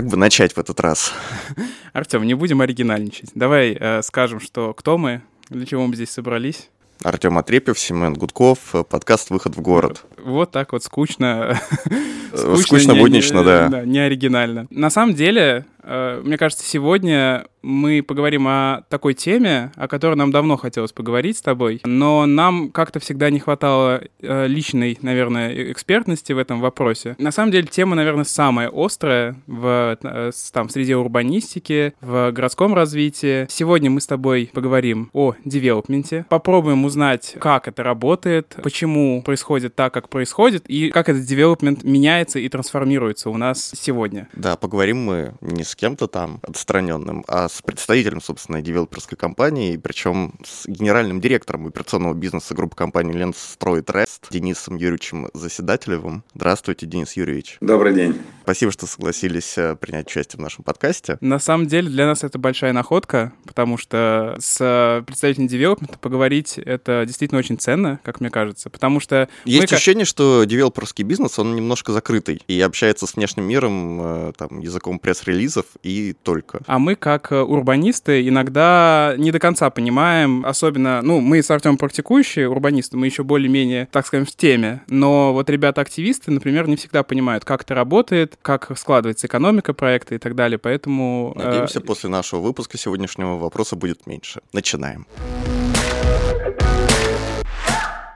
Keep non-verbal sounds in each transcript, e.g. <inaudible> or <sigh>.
как бы начать в этот раз? <laughs> Артем, не будем оригинальничать. Давай э, скажем, что кто мы, для чего мы здесь собрались. Артем Отрепьев, Семен Гудков, подкаст «Выход в город». Вот, вот так вот скучно. <laughs> скучно, скучно буднично, да. да. Не оригинально. На самом деле, э, мне кажется, сегодня мы поговорим о такой теме, о которой нам давно хотелось поговорить с тобой, но нам как-то всегда не хватало э, личной, наверное, экспертности в этом вопросе. На самом деле тема, наверное, самая острая в, э, там, среди урбанистики, в городском развитии. Сегодня мы с тобой поговорим о девелопменте, попробуем узнать, как это работает, почему происходит так, как происходит, и как этот девелопмент меняется и трансформируется у нас сегодня. Да, поговорим мы не с кем-то там отстраненным, а с представителем, собственно, девелоперской компании, причем с генеральным директором операционного бизнеса группы компании Ленстрой Трест Денисом Юрьевичем Заседателевым. Здравствуйте, Денис Юрьевич. Добрый день. Спасибо, что согласились э, принять участие в нашем подкасте. На самом деле для нас это большая находка, потому что с представителем девелопмента поговорить это действительно очень ценно, как мне кажется, потому что... Есть мы... ощущение, что девелоперский бизнес, он немножко закрытый и общается с внешним миром э, там, языком пресс-релизов и только. А мы, как урбанисты иногда не до конца понимаем, особенно, ну, мы с Артем практикующие урбанисты, мы еще более-менее, так скажем, в теме, но вот ребята-активисты, например, не всегда понимают, как это работает, как складывается экономика проекта и так далее, поэтому... Э, Надеемся, после нашего выпуска сегодняшнего вопроса будет меньше. Начинаем.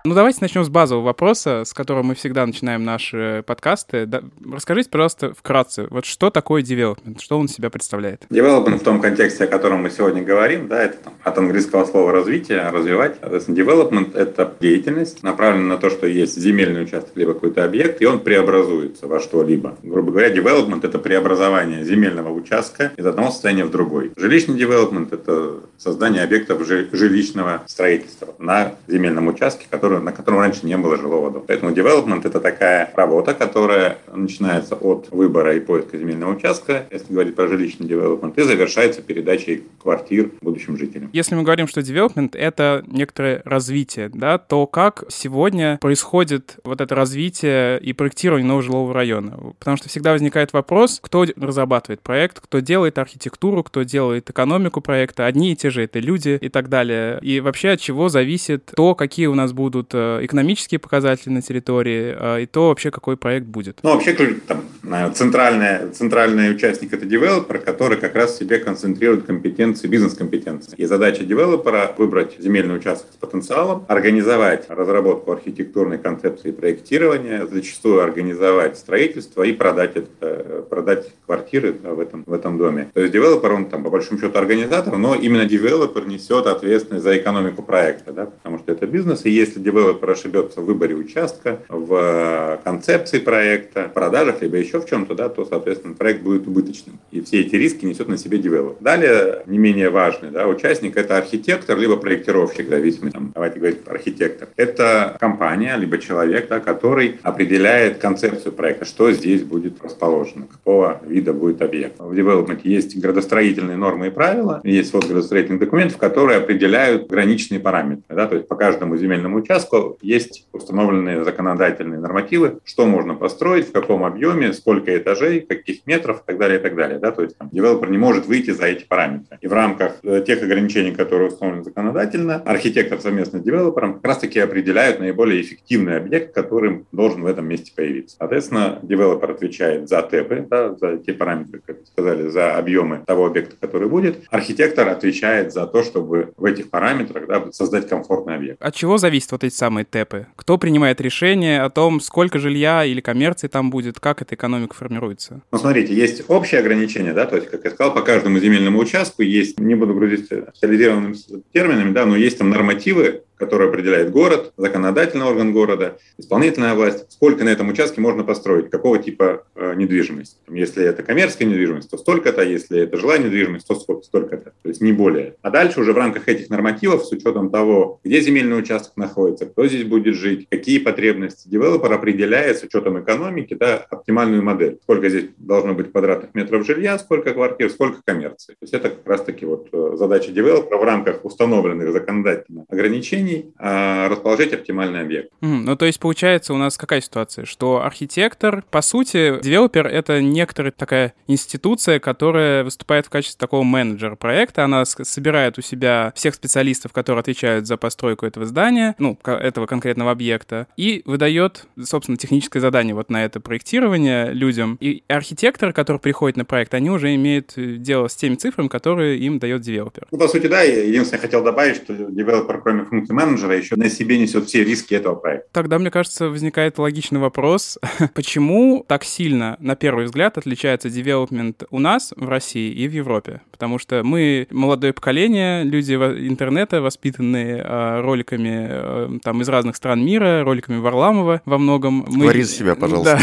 Ну, давайте начнем с базового вопроса, с которого мы всегда начинаем наши подкасты. Да, расскажите, пожалуйста, вкратце, вот что такое development, что он себя представляет? Development в том контексте, о котором мы сегодня говорим, да, это там, от английского слова развитие, развивать. Соответственно, development — это деятельность, направленная на то, что есть земельный участок, либо какой-то объект, и он преобразуется во что-либо. Грубо говоря, development — это преобразование земельного участка из одного состояния в другой. Жилищный development — это создание объектов жилищного строительства на земельном участке, который который, на котором раньше не было жилого дома. Поэтому development – это такая работа, которая начинается от выбора и поиска земельного участка, если говорить про жилищный development, и завершается передачей квартир будущим жителям. Если мы говорим, что development – это некоторое развитие, да, то как сегодня происходит вот это развитие и проектирование нового жилого района? Потому что всегда возникает вопрос, кто разрабатывает проект, кто делает архитектуру, кто делает экономику проекта, одни и те же это люди и так далее. И вообще от чего зависит то, какие у нас будут будут э, экономические показатели на территории, э, и то вообще какой проект будет. Ну, вообще, там, центральный, центральный участник – это девелопер, который как раз себе концентрирует компетенции, бизнес-компетенции. И задача девелопера – выбрать земельный участок с потенциалом, организовать разработку архитектурной концепции проектирования, зачастую организовать строительство и продать, это, продать квартиры в этом, в этом доме. То есть девелопер, он там по большому счету организатор, но именно девелопер несет ответственность за экономику проекта, да, потому что это бизнес, и если девелопер ошибется в выборе участка, в концепции проекта, в продажах, либо еще в чем-то, да, то, соответственно, проект будет убыточным. И все эти риски несет на себе девелопер. Далее, не менее важный да, участник – это архитектор, либо проектировщик, зависимый, там, давайте говорить, архитектор. Это компания, либо человек, да, который определяет концепцию проекта, что здесь будет расположено, какого вида будет объект. В девелопменте есть градостроительные нормы и правила, есть вот градостроительных документов, которые определяют граничные параметры. Да, то есть по каждому земельному участку участку есть установленные законодательные нормативы, что можно построить, в каком объеме, сколько этажей, каких метров и так далее, и так далее. Да? То есть там, девелопер не может выйти за эти параметры. И в рамках э, тех ограничений, которые установлены законодательно, архитектор совместно с девелопером как раз-таки определяют наиболее эффективный объект, который должен в этом месте появиться. Соответственно, девелопер отвечает за ТЭПы, да, за те параметры, как вы сказали, за объемы того объекта, который будет. Архитектор отвечает за то, чтобы в этих параметрах да, создать комфортный объект. От чего зависит вот эти самые ТЭПы? Кто принимает решение о том, сколько жилья или коммерции там будет, как эта экономика формируется? Ну, смотрите, есть общие ограничения, да, то есть, как я сказал, по каждому земельному участку есть, не буду грузить специализированными терминами, да, но есть там нормативы, который определяет город, законодательный орган города, исполнительная власть, сколько на этом участке можно построить, какого типа э, недвижимости. Если это коммерческая недвижимость, то столько-то, если это жилая недвижимость, то столько-то, то есть не более. А дальше уже в рамках этих нормативов, с учетом того, где земельный участок находится, кто здесь будет жить, какие потребности, девелопер определяет с учетом экономики да, оптимальную модель. Сколько здесь должно быть квадратных метров жилья, сколько квартир, сколько коммерции. То есть это как раз-таки вот э, задача девелопера в рамках установленных законодательно ограничений ограничений а, расположить оптимальный объект. Mm, ну, то есть, получается, у нас какая ситуация? Что архитектор, по сути, девелопер — это некоторая такая институция, которая выступает в качестве такого менеджера проекта. Она собирает у себя всех специалистов, которые отвечают за постройку этого здания, ну, этого конкретного объекта, и выдает, собственно, техническое задание вот на это проектирование людям. И архитектор, который приходит на проект, они уже имеют э, дело с теми цифрами, которые им дает девелопер. Ну, по сути, да. Единственное, я хотел добавить, что девелопер, кроме функции менеджера, еще на себе несет все риски этого проекта. Тогда, мне кажется, возникает логичный вопрос, <laughs> почему так сильно, на первый взгляд, отличается девелопмент у нас в России и в Европе? Потому что мы молодое поколение, люди интернета, воспитанные э, роликами э, там из разных стран мира, роликами Варламова во многом. Мы... Говори за себя, пожалуйста.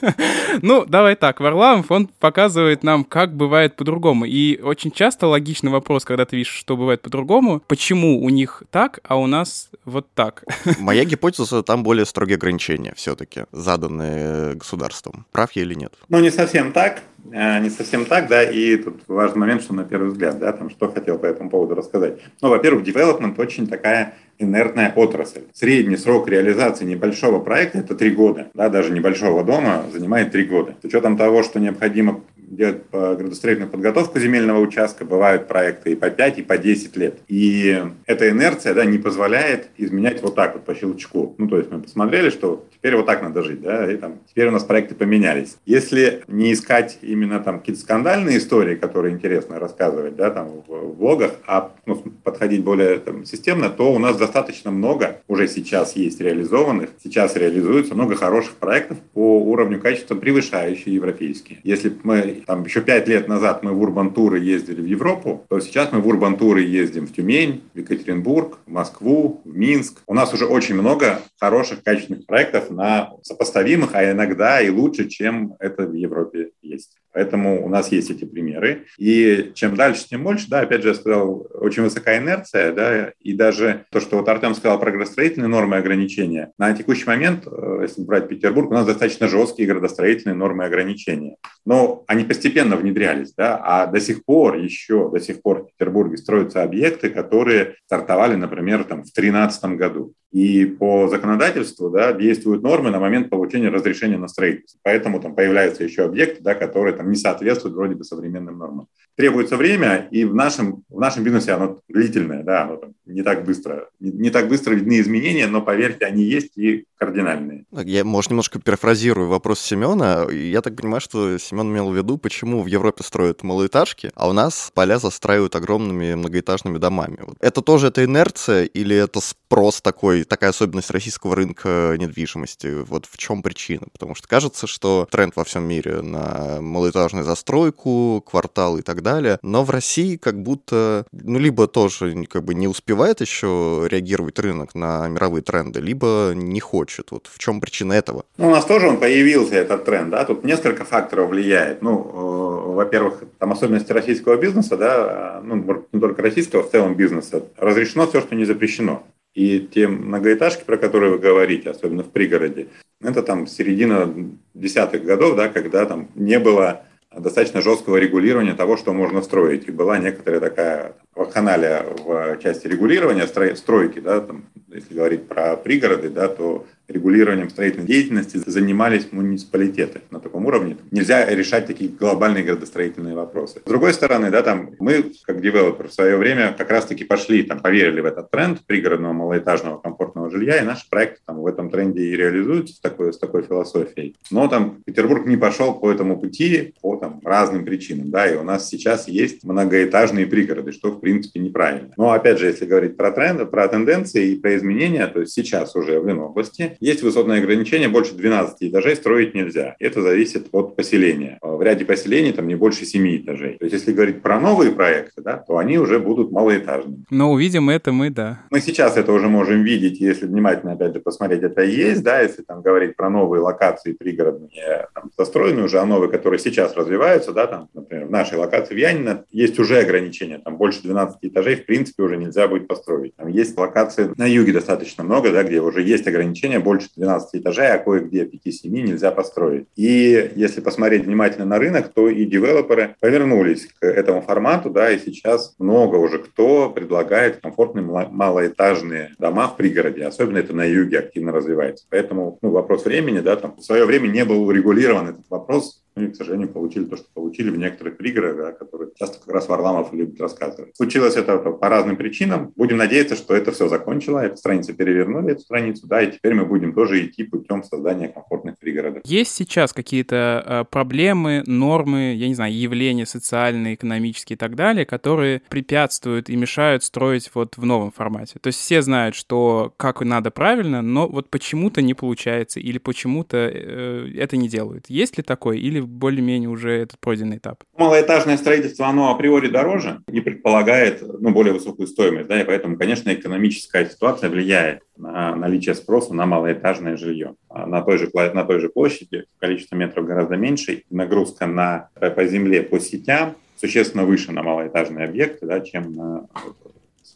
Да. <laughs> ну, давай так, Варламов, он показывает нам, как бывает по-другому. И очень часто логичный вопрос, когда ты видишь, что бывает по-другому, почему у них так, а у нас вот так. <laughs> Моя гипотеза, там более строгие ограничения все-таки, заданные государством. Прав я или нет? Ну, не совсем так. Э, не совсем так, да, и тут важный момент, что на первый взгляд, да, там, что хотел по этому поводу рассказать. Ну, во-первых, development очень такая инертная отрасль. Средний срок реализации небольшого проекта – это три года. Да, даже небольшого дома занимает три года. С учетом того, что необходимо делать градостроительную подготовку земельного участка, бывают проекты и по 5, и по 10 лет. И эта инерция да, не позволяет изменять вот так вот по щелчку. Ну, то есть мы посмотрели, что теперь вот так надо жить, да, и там теперь у нас проекты поменялись. Если не искать именно там какие-то скандальные истории, которые интересно рассказывать, да, там в блогах, а ну, подходить более там, системно, то у нас достаточно много уже сейчас есть реализованных, сейчас реализуется много хороших проектов по уровню качества, превышающие европейские. Если мы там еще пять лет назад мы в урбан-туры ездили в Европу, то сейчас мы в урбан-туры ездим в Тюмень, в Екатеринбург, в Москву, в Минск. У нас уже очень много хороших, качественных проектов на сопоставимых, а иногда и лучше, чем это в Европе есть. Поэтому у нас есть эти примеры. И чем дальше, тем больше, да, опять же, я сказал, очень высокая инерция, да, и даже то, что вот Артем сказал про градостроительные нормы и ограничения. На текущий момент, э, если брать Петербург, у нас достаточно жесткие градостроительные нормы и ограничения. Но они постепенно внедрялись, да, а до сих пор еще, до сих пор в Петербурге строятся объекты, которые стартовали, например, там в 2013 году. И по законодательству да, действуют нормы на момент получения разрешения на строительство. Поэтому там появляются еще объекты, да, которые там, не соответствуют вроде бы современным нормам. Требуется время, и в нашем, в нашем бизнесе оно длительное, да, оно там не так быстро, не, не так быстро видны изменения, но поверьте, они есть и кардинальные. Я, может, немножко перефразирую вопрос Семена. Я так понимаю, что Семен имел в виду, почему в Европе строят малоэтажки, а у нас поля застраивают огромными многоэтажными домами. Это тоже это инерция или это спрос такой такая особенность российского рынка недвижимости. Вот в чем причина? Потому что кажется, что тренд во всем мире на малоэтажную застройку, кварталы и так далее, но в России как будто, ну, либо тоже как бы не успевает еще реагировать рынок на мировые тренды, либо не хочет. Вот в чем причина этого? Ну, у нас тоже он появился, этот тренд, да, тут несколько факторов влияет. Ну, э, во-первых, там особенности российского бизнеса, да, ну, не только российского, в целом бизнеса, разрешено все, что не запрещено. И те многоэтажки, про которые вы говорите, особенно в пригороде, это там середина десятых годов, да, когда там не было достаточно жесткого регулирования того, что можно строить. И была некоторая такая вакханалия в части регулирования стройки, да, там, если говорить про пригороды, да, то регулированием строительной деятельности занимались муниципалитеты на таком уровне. Нельзя решать такие глобальные градостроительные вопросы. С другой стороны, да, там мы, как девелопер, в свое время как раз-таки пошли, там, поверили в этот тренд пригородного малоэтажного комфортного жилья, и наши проекты там в этом тренде и реализуются с такой, с такой философией. Но там Петербург не пошел по этому пути по там, разным причинам, да, и у нас сейчас есть многоэтажные пригороды, что в принципе неправильно. Но опять же, если говорить про тренды, про тенденции и про изменения, то есть сейчас уже в Ленобласти есть высотное ограничение, больше 12 этажей строить нельзя. Это зависит от поселения. В ряде поселений там не больше 7 этажей. То есть если говорить про новые проекты, да, то они уже будут малоэтажными. Но увидим это мы, да. Мы сейчас это уже можем видеть, если внимательно, опять же, посмотреть, это и есть, да, если там говорить про новые локации пригородные, там, застроенные уже, а новые, которые сейчас развиваются, да, там, например, в нашей локации в Янино есть уже ограничения, там больше 12 этажей в принципе уже нельзя будет построить. Там есть локации на юге достаточно много, да, где уже есть ограничения больше 12 этажей, а кое-где 5-7 нельзя построить. И если посмотреть внимательно на рынок, то и девелоперы повернулись к этому формату, да, и сейчас много уже кто предлагает комфортные малоэтажные дома в пригороде, особенно это на юге активно развивается. Поэтому ну, вопрос времени, да, там в свое время не был урегулирован этот вопрос, ну и, к сожалению, получили то, что получили в некоторых пригородах, да, которые часто как раз Варламов любит рассказывать. Случилось это по разным причинам. Будем надеяться, что это все закончило, эту страницу перевернули, эту страницу, да, и теперь мы будем тоже идти путем создания комфортных пригородов. Есть сейчас какие-то э, проблемы, нормы, я не знаю, явления социальные, экономические и так далее, которые препятствуют и мешают строить вот в новом формате? То есть все знают, что как надо правильно, но вот почему-то не получается или почему-то э, это не делают. Есть ли такое? Или более-менее уже этот пройденный этап? Малоэтажное строительство, оно априори дороже и предполагает ну, более высокую стоимость, да, и поэтому, конечно, экономическая ситуация влияет на наличие спроса на малоэтажное жилье. А на той же, на той же площади количество метров гораздо меньше, нагрузка на, по земле, по сетям существенно выше на малоэтажные объекты, да, чем на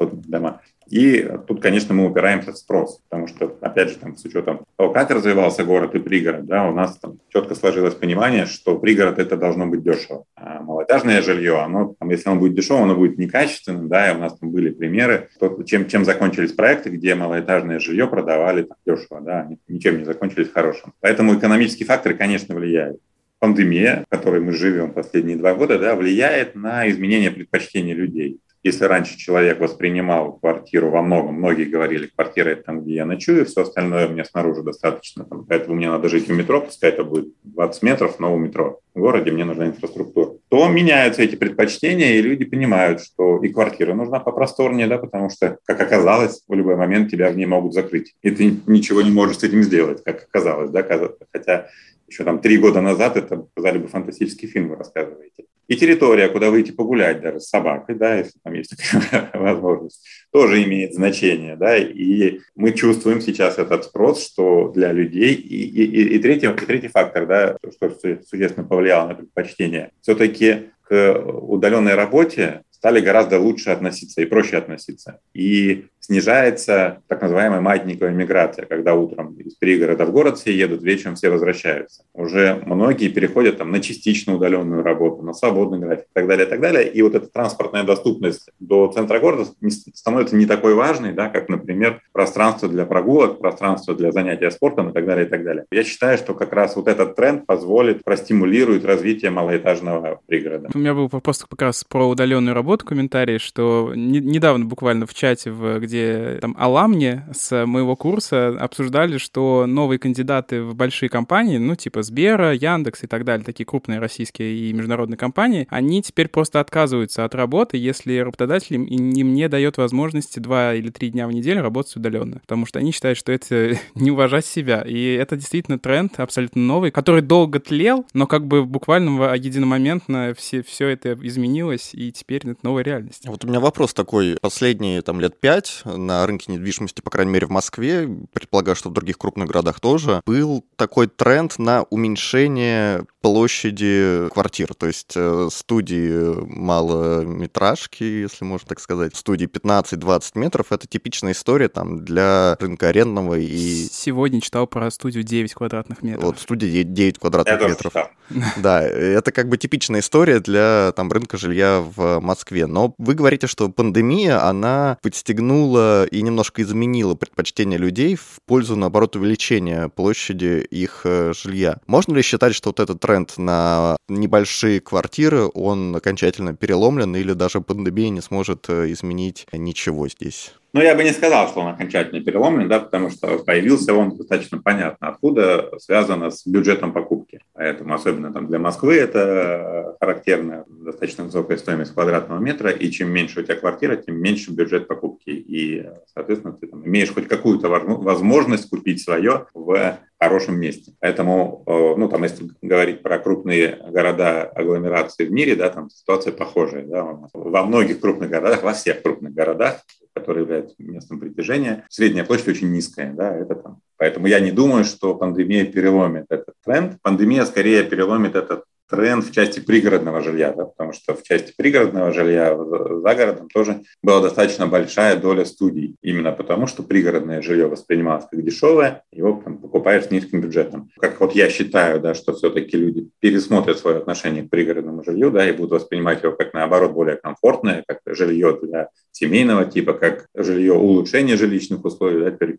дома. И тут, конечно, мы упираемся в спрос, потому что, опять же, там, с учетом того, как развивался город и пригород, да, у нас там четко сложилось понимание, что пригород это должно быть дешево. А малоэтажное жилье, оно, там, если оно будет дешево, оно будет некачественным, да, и у нас там были примеры, то, чем, чем закончились проекты, где малоэтажное жилье продавали там, дешево, да, ничем не закончились хорошим. Поэтому экономические факторы, конечно, влияют пандемия, в которой мы живем последние два года, да, влияет на изменение предпочтений людей. Если раньше человек воспринимал квартиру во многом, многие говорили, квартира это там, где я ночую, все остальное мне снаружи достаточно, там, поэтому мне надо жить в метро, пускай это будет 20 метров, но у метро. В городе мне нужна инфраструктура. То меняются эти предпочтения, и люди понимают, что и квартира нужна попросторнее, да, потому что, как оказалось, в любой момент тебя в ней могут закрыть. И ты ничего не можешь с этим сделать, как оказалось, да, хотя еще там три года назад это сказали бы фантастический фильм, вы рассказываете. И территория, куда выйти погулять даже с собакой, да, если там есть такая <laughs> возможность, тоже имеет значение, да, и мы чувствуем сейчас этот спрос, что для людей, и, и, и, и, третий, и третий фактор, да, что существенно повлияло на предпочтение, все-таки к удаленной работе стали гораздо лучше относиться и проще относиться. И снижается так называемая маятниковая миграция, когда утром из пригорода в город все едут, вечером все возвращаются. Уже многие переходят там, на частично удаленную работу, на свободный график и так далее, и так далее. И вот эта транспортная доступность до центра города становится не такой важной, да, как, например, пространство для прогулок, пространство для занятия спортом и так далее, и так далее. Я считаю, что как раз вот этот тренд позволит, простимулирует развитие малоэтажного пригорода. У меня был вопрос как раз про удаленную работу, комментарий, что не, недавно буквально в чате, в, где где там аламни с моего курса обсуждали, что новые кандидаты в большие компании, ну, типа Сбера, Яндекс и так далее, такие крупные российские и международные компании, они теперь просто отказываются от работы, если работодатель им, им не дает возможности два или три дня в неделю работать удаленно, потому что они считают, что это <laughs> не уважать себя. И это действительно тренд абсолютно новый, который долго тлел, но как бы буквально единомоментно все, все это изменилось, и теперь это новая реальность. Вот у меня вопрос такой. Последние там лет пять на рынке недвижимости, по крайней мере, в Москве, предполагаю, что в других крупных городах тоже, был такой тренд на уменьшение площади квартир, то есть э, студии малометражки, если можно так сказать, студии 15-20 метров, это типичная история там для рынка арендного и... Сегодня читал про студию 9 квадратных метров. Вот, студия 9 квадратных Я метров. <laughs> Да, это как бы типичная история для там рынка жилья в Москве. Но вы говорите, что пандемия, она подстегнула и немножко изменила предпочтения людей в пользу, наоборот, увеличения площади их э, жилья. Можно ли считать, что вот этот тренд на небольшие квартиры, он окончательно переломлен или даже пандемия не сможет э, изменить ничего здесь? Но я бы не сказал, что он окончательно переломлен, да, потому что появился он достаточно понятно откуда, связано с бюджетом покупки. Поэтому особенно там для Москвы это характерно, достаточно высокая стоимость квадратного метра, и чем меньше у тебя квартира, тем меньше бюджет покупки. И, соответственно, ты там, имеешь хоть какую-то возможность купить свое в хорошем месте. Поэтому, э, ну, там, если говорить про крупные города, агломерации в мире, да, там ситуация похожая. Да, во многих крупных городах, во всех крупных городах который является местом притяжения, средняя площадь очень низкая, да, это там. Поэтому я не думаю, что пандемия переломит этот тренд. Пандемия скорее переломит этот тренд в части пригородного жилья, да, потому что в части пригородного жилья за городом тоже была достаточно большая доля студий, именно потому что пригородное жилье воспринималось как дешевое, его там, покупаешь с низким бюджетом. Как вот я считаю, да, что все-таки люди пересмотрят свое отношение к пригородному жилью, да, и будут воспринимать его как наоборот более комфортное, как жилье для семейного типа, как жилье улучшение жилищных условий да, при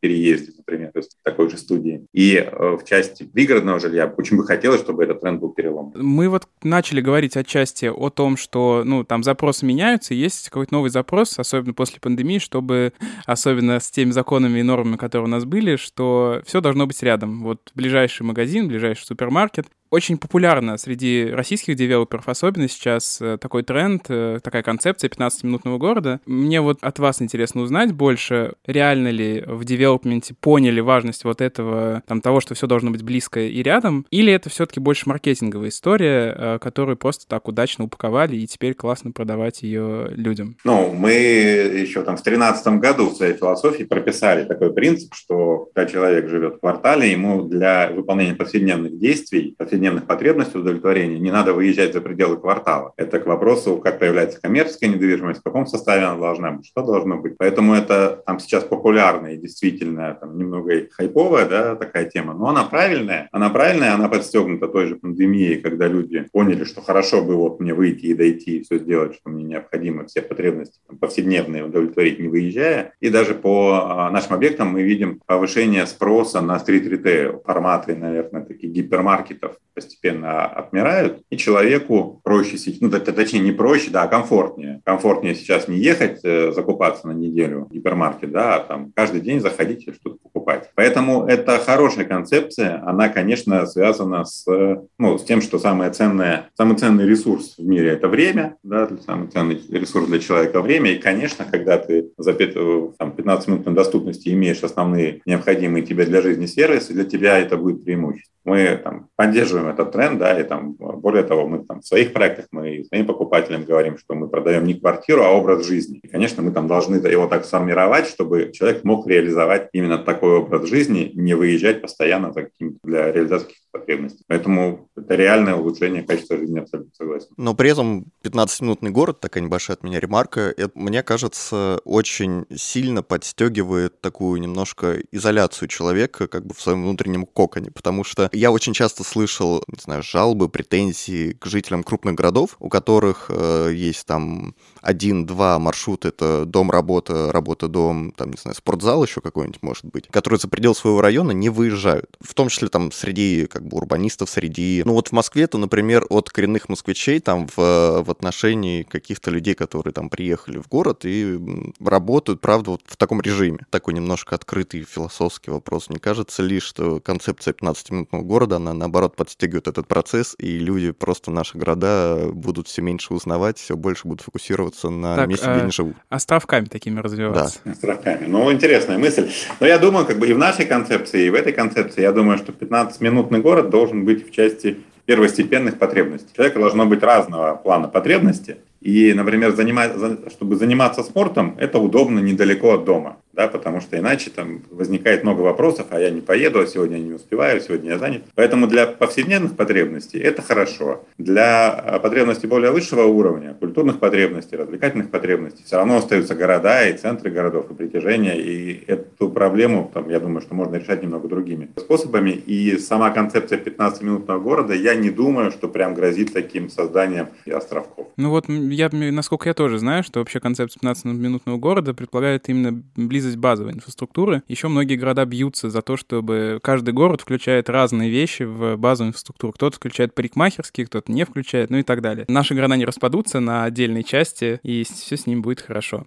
например, есть такой же студии. И э, в части пригородного жилья очень бы хотелось, чтобы этот тренд был перелом. Мы вот начали говорить отчасти о том, что ну, там запросы меняются, есть какой-то новый запрос, особенно после пандемии, чтобы, особенно с теми законами и нормами, которые у нас были, что все должно быть рядом. Вот ближайший магазин, ближайший супермаркет, очень популярно среди российских девелоперов, особенно сейчас э, такой тренд, э, такая концепция 15-минутного города. Мне вот от вас интересно узнать больше, реально ли в девелопменте поняли важность вот этого, там, того, что все должно быть близко и рядом, или это все-таки больше маркетинговая история, э, которую просто так удачно упаковали и теперь классно продавать ее людям? Ну, мы еще там в 2013 году в своей философии прописали такой принцип, что когда человек живет в квартале, ему для выполнения повседневных действий, потребностей удовлетворения, не надо выезжать за пределы квартала. Это к вопросу, как появляется коммерческая недвижимость, в каком составе она должна быть, что должно быть. Поэтому это там сейчас популярная и действительно там, немного хайповая да, такая тема, но она правильная. Она правильная, она подстегнута той же пандемией, когда люди поняли, что хорошо бы вот мне выйти и дойти, и все сделать, что мне необходимо, все потребности там, повседневные удовлетворить, не выезжая. И даже по а, нашим объектам мы видим повышение спроса на стрит-ритейл, форматы, наверное, таких гипермаркетов, постепенно отмирают, и человеку проще, ну, точнее, не проще, да, а комфортнее. Комфортнее сейчас не ехать э, закупаться на неделю в гипермаркет, да, а там каждый день заходить и что-то покупать. Поэтому это хорошая концепция, она, конечно, связана с, ну, с тем, что самое ценное, самый ценный ресурс в мире – это время, да, самый ценный ресурс для человека – время, и, конечно, когда ты за 15 минут на доступности имеешь основные необходимые тебе для жизни сервисы, для тебя это будет преимущество. Мы там, поддерживаем этот тренд, да, и там, более того, мы там в своих проектах, мы своим покупателям говорим, что мы продаем не квартиру, а образ жизни. И, конечно, мы там должны его так сформировать, чтобы человек мог реализовать именно такой образ жизни, не выезжать постоянно за для реализации потребностей. Поэтому это реальное улучшение качества жизни, абсолютно согласен. Но при этом 15-минутный город, такая небольшая от меня ремарка, это, мне кажется, очень сильно подстегивает такую немножко изоляцию человека как бы в своем внутреннем коконе, потому что я очень часто слышал, не знаю, жалобы, претензии к жителям крупных городов, у которых э, есть там один-два маршрута, это дом-работа, работа-дом, там, не знаю, спортзал еще какой-нибудь может быть, которые за пределы своего района не выезжают. В том числе там среди как бы урбанистов, среди... Ну вот в Москве, то, например, от коренных москвичей там в, в отношении каких-то людей, которые там приехали в город и работают, правда, вот в таком режиме. Такой немножко открытый философский вопрос. Не кажется ли, что концепция 15-минутного города, она наоборот подстегивает этот процесс, и люди просто наши города будут все меньше узнавать, все больше будут фокусироваться на так, месте, где они живут. Островками такими развиваться. Да. Островками. Ну, интересная мысль. Но я думаю, как бы и в нашей концепции, и в этой концепции, я думаю, что 15-минутный город должен быть в части первостепенных потребностей. Человека должно быть разного плана потребности, и, например, занимать, чтобы заниматься спортом, это удобно недалеко от дома, да, потому что иначе там возникает много вопросов, а я не поеду, а сегодня я не успеваю, сегодня я занят. Поэтому для повседневных потребностей это хорошо. Для а, потребностей более высшего уровня, культурных потребностей, развлекательных потребностей, все равно остаются города и центры городов и притяжения, и эту проблему, там, я думаю, что можно решать немного другими способами. И сама концепция 15-минутного города, я не думаю, что прям грозит таким созданием островков. Ну вот я, насколько я тоже знаю, что вообще концепция 15-минутного города предполагает именно близость базовой инфраструктуры. Еще многие города бьются за то, чтобы каждый город включает разные вещи в базовую инфраструктуру. Кто-то включает парикмахерские, кто-то не включает, ну и так далее. Наши города не распадутся на отдельные части, и все с ним будет хорошо.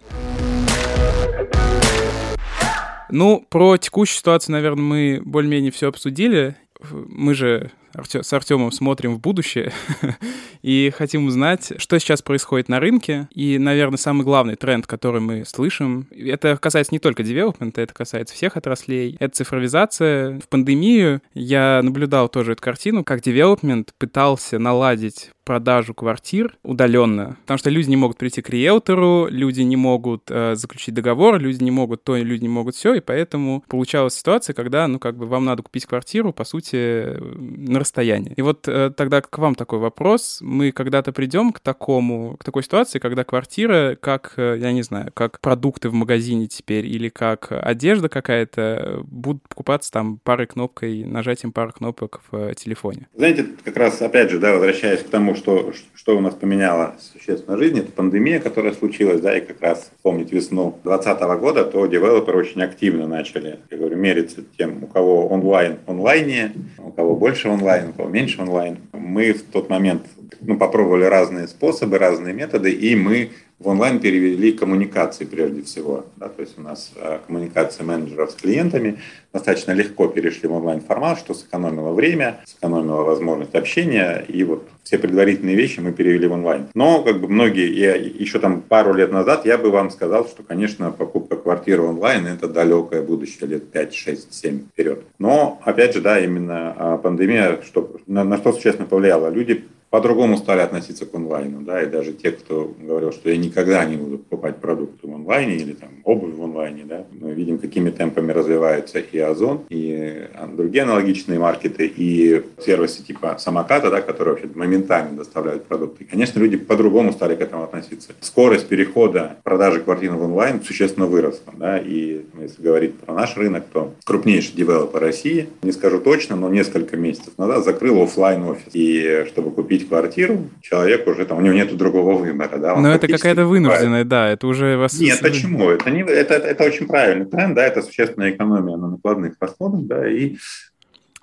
Ну, про текущую ситуацию, наверное, мы более-менее все обсудили. Мы же с Артемом смотрим в будущее <laughs> и хотим узнать, что сейчас происходит на рынке. И, наверное, самый главный тренд, который мы слышим, это касается не только девелопмента, это касается всех отраслей. Это цифровизация. В пандемию я наблюдал тоже эту картину, как девелопмент пытался наладить продажу квартир удаленно, потому что люди не могут прийти к риэлтору, люди не могут э, заключить договор, люди не могут то, люди не могут все, и поэтому получалась ситуация, когда, ну, как бы вам надо купить квартиру, по сути, на расстоянии. И вот э, тогда к вам такой вопрос. Мы когда-то придем к такому, к такой ситуации, когда квартира, как, э, я не знаю, как продукты в магазине теперь или как одежда какая-то, будут покупаться там парой кнопкой, нажатием пары кнопок в телефоне. Знаете, как раз, опять же, да, возвращаясь к тому, что, что у нас поменяло существенно жизнь, это пандемия, которая случилась, да, и как раз помнить весну 2020 года, то девелоперы очень активно начали, я говорю, мериться тем, у кого онлайн онлайне, у кого больше онлайн, у кого меньше онлайн. Мы в тот момент ну, попробовали разные способы, разные методы, и мы в онлайн перевели коммуникации прежде всего. Да, то есть у нас э, коммуникации менеджеров с клиентами достаточно легко перешли в онлайн формат, что сэкономило время, сэкономило возможность общения, и вот все предварительные вещи мы перевели в онлайн. Но как бы многие, я еще там пару лет назад я бы вам сказал, что, конечно, покупка квартиры онлайн это далекое будущее лет 5, 6, 7 вперед. Но, опять же, да, именно а, пандемия, что, на, на что существенно повлияла. Люди по-другому стали относиться к онлайну, да, и даже те, кто говорил, что я никогда не буду покупать продукты в онлайне или там обувь в онлайне, да, мы видим, какими темпами развиваются и Озон, и другие аналогичные маркеты, и сервисы типа самоката, да, которые вообще моментально доставляют продукты. Конечно, люди по-другому стали к этому относиться. Скорость перехода продажи квартир в онлайн существенно выросла, да, и если говорить про наш рынок, то крупнейший девелопер России, не скажу точно, но несколько месяцев назад закрыл офлайн офис и чтобы купить купить квартиру, человек уже там, у него нет другого выбора. Да, Но это какая-то вынужденная, да, это уже вас... Нет, почему? Это, не, это, это очень правильный тренд, да, это существенная экономия на накладных расходах, да, и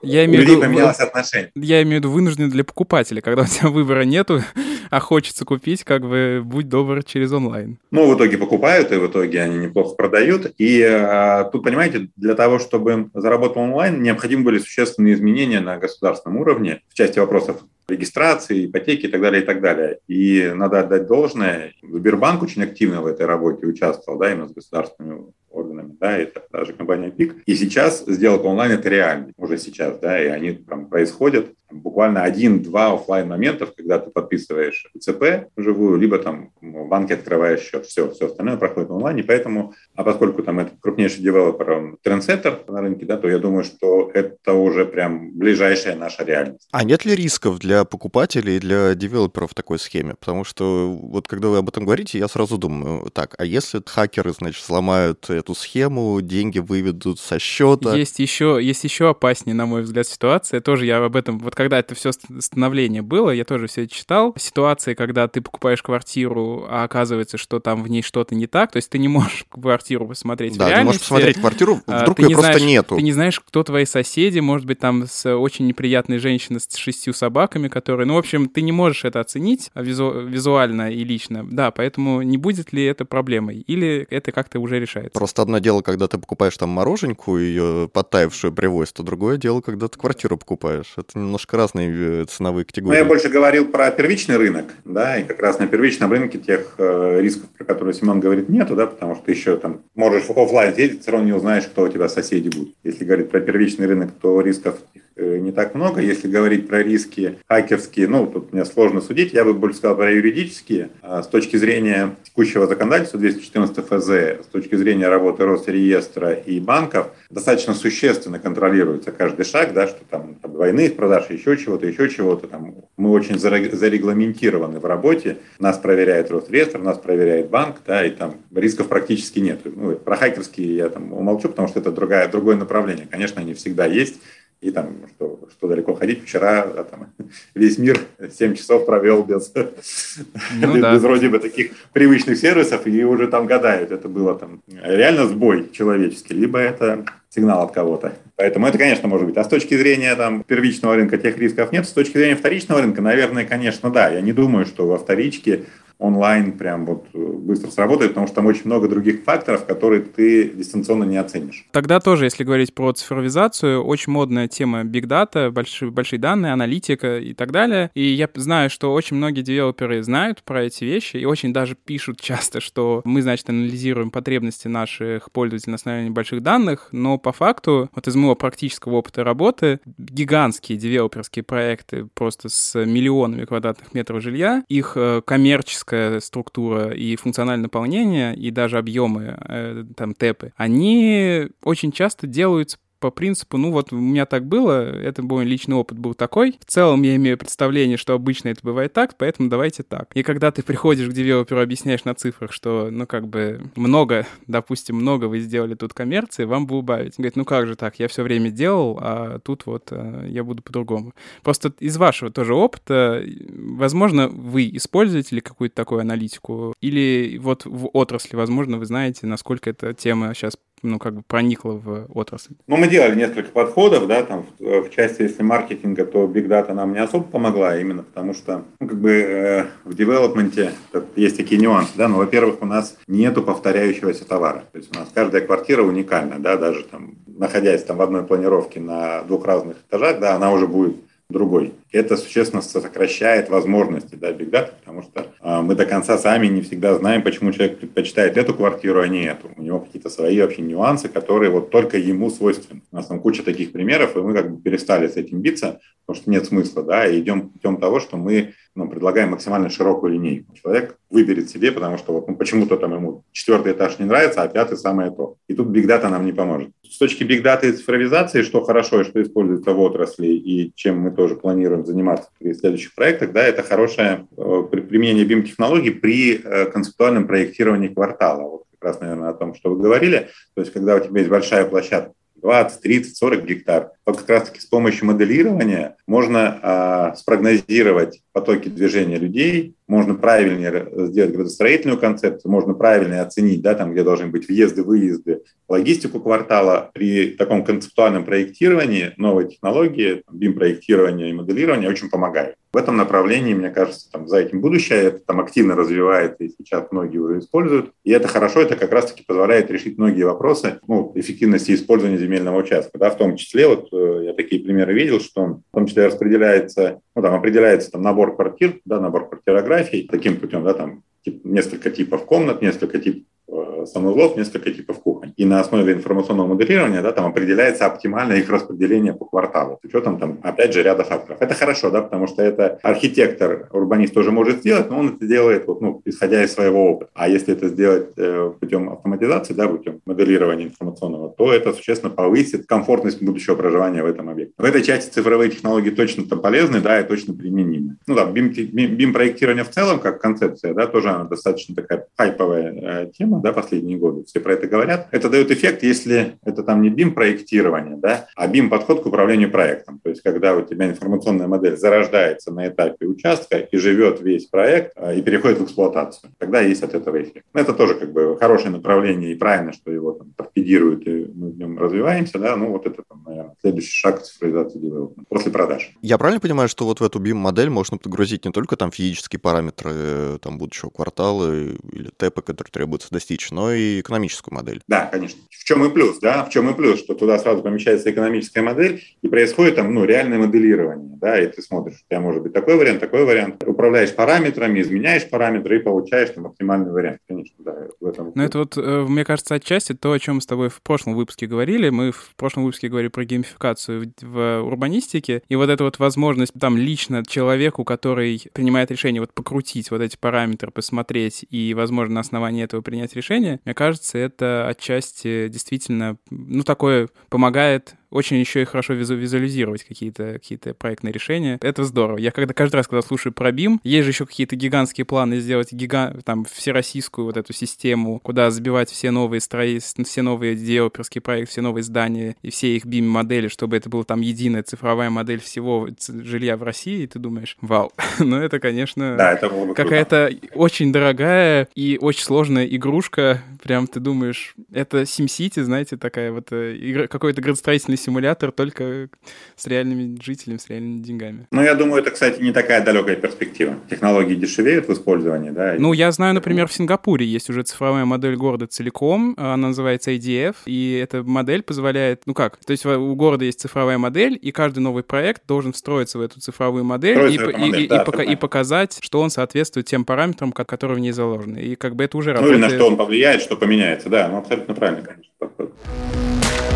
я имею в виду, поменялось отношение. Я имею в виду вынужденный для покупателя, когда у тебя выбора нету, <laughs> а хочется купить, как бы будь добр через онлайн. Ну, в итоге покупают, и в итоге они неплохо продают. И а, тут, понимаете, для того, чтобы заработал онлайн, необходимы были существенные изменения на государственном уровне в части вопросов регистрации, ипотеки и так далее, и так далее. И надо отдать должное. Сбербанк очень активно в этой работе участвовал, да, именно с государственными органами, да, это даже компания ПИК. И сейчас сделка онлайн это реально, уже сейчас, да, и они там происходят буквально один-два офлайн моментов, когда ты подписываешь ЦП живую, либо там в банке открываешь счет. Все, все остальное проходит в онлайне. Поэтому, а поскольку там это крупнейший девелопер, он трендсеттер на рынке, да, то я думаю, что это уже прям ближайшая наша реальность. А нет ли рисков для покупателей и для девелоперов в такой схеме? Потому что вот когда вы об этом говорите, я сразу думаю, так, а если хакеры, значит, сломают эту схему, деньги выведут со счета? Есть еще, есть еще опаснее, на мой взгляд, ситуация. Тоже я об этом вот когда это все становление было, я тоже все это читал. Ситуации, когда ты покупаешь квартиру, а оказывается, что там в ней что-то не так, то есть ты не можешь квартиру посмотреть да, в реальности. ты можешь посмотреть квартиру, а, вдруг ее не просто знаешь, нету. Ты не знаешь, кто твои соседи, может быть, там с очень неприятной женщиной с шестью собаками, которые... Ну, в общем, ты не можешь это оценить визу... визуально и лично. Да, поэтому не будет ли это проблемой? Или это как-то уже решается? Просто одно дело, когда ты покупаешь там мороженку, ее подтаявшую привозят, а другое дело, когда ты квартиру покупаешь. Это немножко разные э, ценовые категории. Ну, я больше говорил про первичный рынок, да, и как раз на первичном рынке тех э, рисков, про которые Семен говорит, нету, да, потому что еще там можешь офлайн ездить, все равно не узнаешь, кто у тебя соседи будут. Если говорить про первичный рынок, то рисков не так много. Если говорить про риски хакерские, ну, тут мне сложно судить, я бы больше сказал про юридические. А с точки зрения текущего законодательства 214 ФЗ, с точки зрения работы Росреестра и банков, достаточно существенно контролируется каждый шаг, да, что там, там двойных продаж, еще чего-то, еще чего-то. Там, мы очень зарегламентированы в работе. Нас проверяет Росреестр, нас проверяет банк, да, и там рисков практически нет. Ну, про хакерские я там умолчу, потому что это другое, другое направление. Конечно, они всегда есть и там, что, что далеко ходить, вчера а, там, <laughs> весь мир 7 часов провел без, ну, <laughs> без, да. без вроде бы таких привычных сервисов, и уже там гадают, это было там реально сбой человеческий, либо это сигнал от кого-то. Поэтому это, конечно, может быть. А с точки зрения там, первичного рынка тех рисков нет. С точки зрения вторичного рынка, наверное, конечно, да. Я не думаю, что во вторичке онлайн прям вот э, быстро сработает, потому что там очень много других факторов, которые ты дистанционно не оценишь. Тогда тоже, если говорить про цифровизацию, очень модная тема Big Data, большие, большие данные, аналитика и так далее. И я знаю, что очень многие девелоперы знают про эти вещи и очень даже пишут <laughs> часто, что мы, значит, анализируем потребности наших пользователей на основании больших данных, но по факту, вот из моего практического опыта работы, гигантские девелоперские проекты просто с миллионами квадратных метров жилья, их э, коммерческая графическая структура и функциональное наполнение, и даже объемы, э, там, тэпы, они очень часто делаются по принципу, ну вот у меня так было, это мой личный опыт был такой. В целом я имею представление, что обычно это бывает так, поэтому давайте так. И когда ты приходишь к девелоперу, объясняешь на цифрах, что, ну как бы много, <laughs> допустим, много вы сделали тут коммерции, вам бы убавить. Он говорит, ну как же так, я все время делал, а тут вот э, я буду по-другому. Просто из вашего тоже опыта, возможно, вы используете ли какую-то такую аналитику, или вот в отрасли, возможно, вы знаете, насколько эта тема сейчас ну, как бы проникла в отрасль? Ну, мы делали несколько подходов, да, там в, в части, если маркетинга, то Big Data нам не особо помогла, именно потому что, ну, как бы э, в девелопменте есть такие нюансы, да, но, во-первых, у нас нету повторяющегося товара, то есть у нас каждая квартира уникальна, да, даже там, находясь там в одной планировке на двух разных этажах, да, она уже будет другой. Это существенно сокращает возможности да, Big Data, потому что э, мы до конца сами не всегда знаем, почему человек предпочитает эту квартиру, а не эту. У него какие-то свои вообще нюансы, которые вот только ему свойственны. У нас там куча таких примеров, и мы как бы перестали с этим биться, потому что нет смысла, да, и идем путем того, что мы ну, предлагаем максимально широкую линейку. Человек выберет себе, потому что вот, ну, почему-то там ему четвертый этаж не нравится, а пятый самое то. И тут Big Data нам не поможет. С точки Big Data и цифровизации, что хорошо и что используется в отрасли, и чем мы тоже планируем заниматься при следующих проектах, да, это хорошее э, применение BIM-технологий при э, концептуальном проектировании квартала. Вот как раз, наверное, о том, что вы говорили. То есть, когда у тебя есть большая площадка, 20, 30, 40 гектар. Как раз-таки с помощью моделирования можно а, спрогнозировать потоки движения людей, можно правильнее сделать градостроительную концепцию, можно правильнее оценить, да, там, где должны быть въезды, выезды, логистику квартала. При таком концептуальном проектировании новые технологии, BIM-проектирование и моделирование очень помогают. В этом направлении, мне кажется, там, за этим будущее, это там активно развивается, и сейчас многие уже используют. И это хорошо, это как раз-таки позволяет решить многие вопросы ну, эффективности использования земельного участка. Да, в том числе, вот э, я такие примеры видел, что в том числе распределяется, ну, там определяется там, набор квартир, да, набор квартирографий таким путем, да, там тип, несколько типов комнат, несколько типов э, санузлов, несколько типов кухонь. И на основе информационного моделирования да, там определяется оптимальное их распределение по кварталу, с учетом, там, опять же, ряда факторов. Это хорошо, да, потому что это архитектор, урбанист тоже может сделать, но он это делает, вот, ну, исходя из своего опыта. А если это сделать э, путем автоматизации, да, путем моделирования информационного, то это существенно повысит комфортность будущего проживания в этом объекте. В этой части цифровые технологии точно там полезны, да, и точно применимы. Ну да, BIM-проектирование в целом, как концепция, да, тоже она достаточно такая хайповая э, тема, да, последние годы. Все про это говорят. Это дает эффект, если это там не BIM-проектирование, да, а BIM-подход к управлению проектом. То есть, когда у тебя информационная модель зарождается на этапе участка и живет весь проект э, и переходит в эксплуатацию. Тогда есть от этого эффект. Это тоже как бы хорошее направление и правильно, что его там торпедируют и мы в нем развиваемся, да, ну вот это, там, наверное, следующий шаг цифровизации девелопмента после продаж. Я правильно понимаю, что вот в эту BIM-модель можно подгрузить не только там физические параметры э, там будущего квартала или ТЭПа, которые требуется достичь, но и экономическую модель? Да, конечно. В чем и плюс, да, в чем и плюс, что туда сразу помещается экономическая модель и происходит там, ну, реальное моделирование, да, и ты смотришь, у тебя может быть такой вариант, такой вариант, управляешь параметрами, изменяешь параметры и получаешь там оптимальный вариант, конечно, да, в этом. Ну, это вот, э, мне кажется, отчасти то, о чем мы с тобой в прошлом выпуске говорили. Мы в прошлом выпуске говорили про геймификацию в, в урбанистике, и вот эта вот возможность там лично человеку, который принимает решение, вот покрутить вот эти параметры, посмотреть и, возможно, на основании этого принять решение, мне кажется, это отчасти действительно, ну, такое помогает очень еще и хорошо визу визуализировать какие-то какие проектные решения. Это здорово. Я когда каждый раз, когда слушаю про BIM, есть же еще какие-то гигантские планы сделать гига... там всероссийскую вот эту систему, куда забивать все новые строи... все новые девелоперские проекты, все новые здания и все их BIM-модели, чтобы это была там единая цифровая модель всего жилья в России, и ты думаешь, вау. <laughs> Но это, конечно, да, это какая-то очень дорогая и очень сложная игрушка. Прям ты думаешь, это SimCity, знаете, такая вот э, какой-то градостроительный симулятор только с реальными жителями, с реальными деньгами. Ну, я думаю, это, кстати, не такая далекая перспектива. Технологии дешевеют в использовании, да. Ну, я знаю, например, в Сингапуре есть уже цифровая модель города целиком, она называется ADF, и эта модель позволяет, ну как, то есть у города есть цифровая модель, и каждый новый проект должен встроиться в эту цифровую модель, и, модель и, да, и, пока, и показать, что он соответствует тем параметрам, которые в ней заложены. И как бы это уже работает. Ну, или на что он повлияет, что поменяется, да, ну, абсолютно правильно, конечно, подход.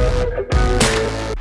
We'll be.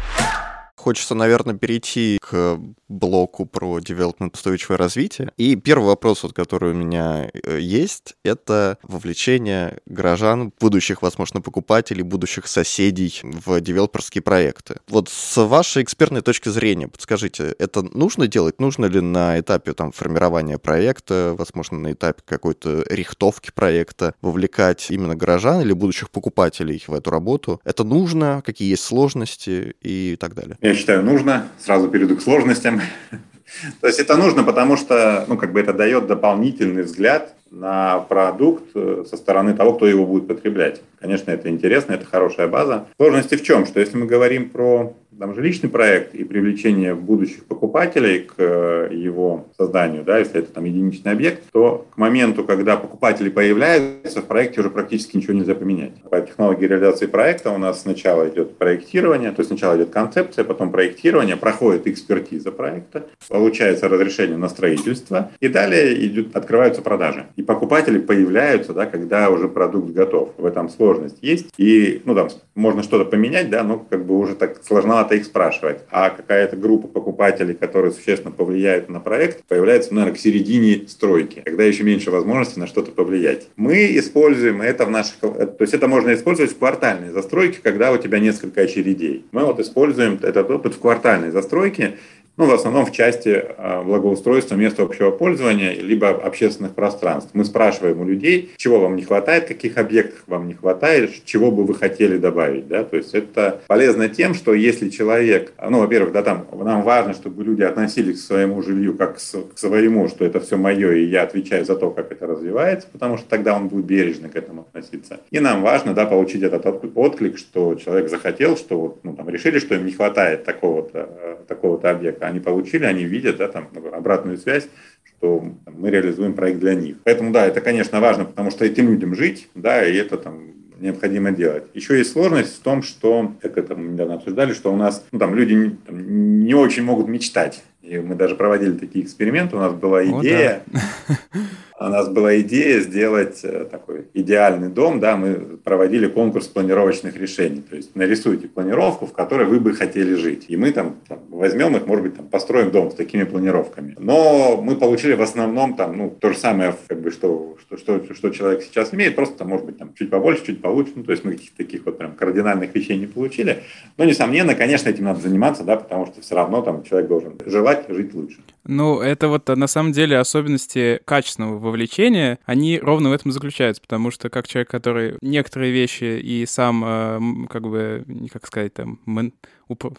Хочется, наверное, перейти к блоку про development устойчивое развитие. И первый вопрос, вот, который у меня э, есть, это вовлечение горожан, будущих, возможно, покупателей, будущих соседей в девелоперские проекты. Вот с вашей экспертной точки зрения, подскажите, это нужно делать? Нужно ли на этапе там, формирования проекта, возможно, на этапе какой-то рихтовки проекта вовлекать именно горожан или будущих покупателей в эту работу? Это нужно? Какие есть сложности и так далее? Я считаю, нужно. Сразу перейду к сложностям. <laughs> То есть это нужно, потому что ну, как бы это дает дополнительный взгляд на продукт э, со стороны того, кто его будет потреблять. Конечно, это интересно, это хорошая база. Сложности в чем? Что если мы говорим про там, жилищный проект и привлечение будущих покупателей к э, его созданию, да, если это там единичный объект, то к моменту, когда покупатели появляются, в проекте уже практически ничего нельзя поменять. По технологии реализации проекта у нас сначала идет проектирование, то есть сначала идет концепция, потом проектирование, проходит экспертиза проекта, получается разрешение на строительство, и далее идет, открываются продажи. И покупатели появляются, да, когда уже продукт готов. В этом сложность есть. И, ну, там, можно что-то поменять, да, но как бы уже так сложновато их спрашивать. А какая-то группа покупателей, которые существенно повлияют на проект, появляется, наверное, к середине стройки, когда еще меньше возможностей на что-то повлиять. Мы используем это в наших... То есть это можно использовать в квартальной застройке, когда у тебя несколько очередей. Мы вот используем этот опыт в квартальной застройке, ну, в основном в части а, благоустройства мест общего пользования, либо общественных пространств. Мы спрашиваем у людей, чего вам не хватает, каких объектов вам не хватает, чего бы вы хотели добавить. Да? То есть это полезно тем, что если человек, ну, во-первых, да, там, нам важно, чтобы люди относились к своему жилью как к своему, что это все мое, и я отвечаю за то, как это развивается, потому что тогда он будет бережно к этому относиться. И нам важно, да, получить этот отклик, что человек захотел, что вот, ну, там, решили, что им не хватает такого-то э, такого объекта они получили, они видят да, там, обратную связь, что там, мы реализуем проект для них. Поэтому да, это, конечно, важно, потому что этим людям жить, да, и это там необходимо делать. Еще есть сложность в том, что, как это мы недавно обсуждали, что у нас ну, там, люди не, там, не очень могут мечтать. И мы даже проводили такие эксперименты, у нас была идея, О, да. <laughs> у нас была идея сделать э, такой идеальный дом, да, мы проводили конкурс планировочных решений, то есть нарисуйте планировку, в которой вы бы хотели жить, и мы там, там возьмем их, может быть, там построим дом с такими планировками. Но мы получили в основном там, ну, то же самое, как бы, что, что, что, что человек сейчас имеет, просто там, может быть, там чуть побольше, чуть получше, ну, то есть мы каких-то таких вот прям кардинальных вещей не получили, но, несомненно, конечно, этим надо заниматься, да, потому что все равно там человек должен желать жить лучше. Ну, это вот на самом деле особенности качественного вовлечения, они ровно в этом заключаются, потому что как человек, который некоторые вещи и сам, э, как бы, как сказать, там, мен, уп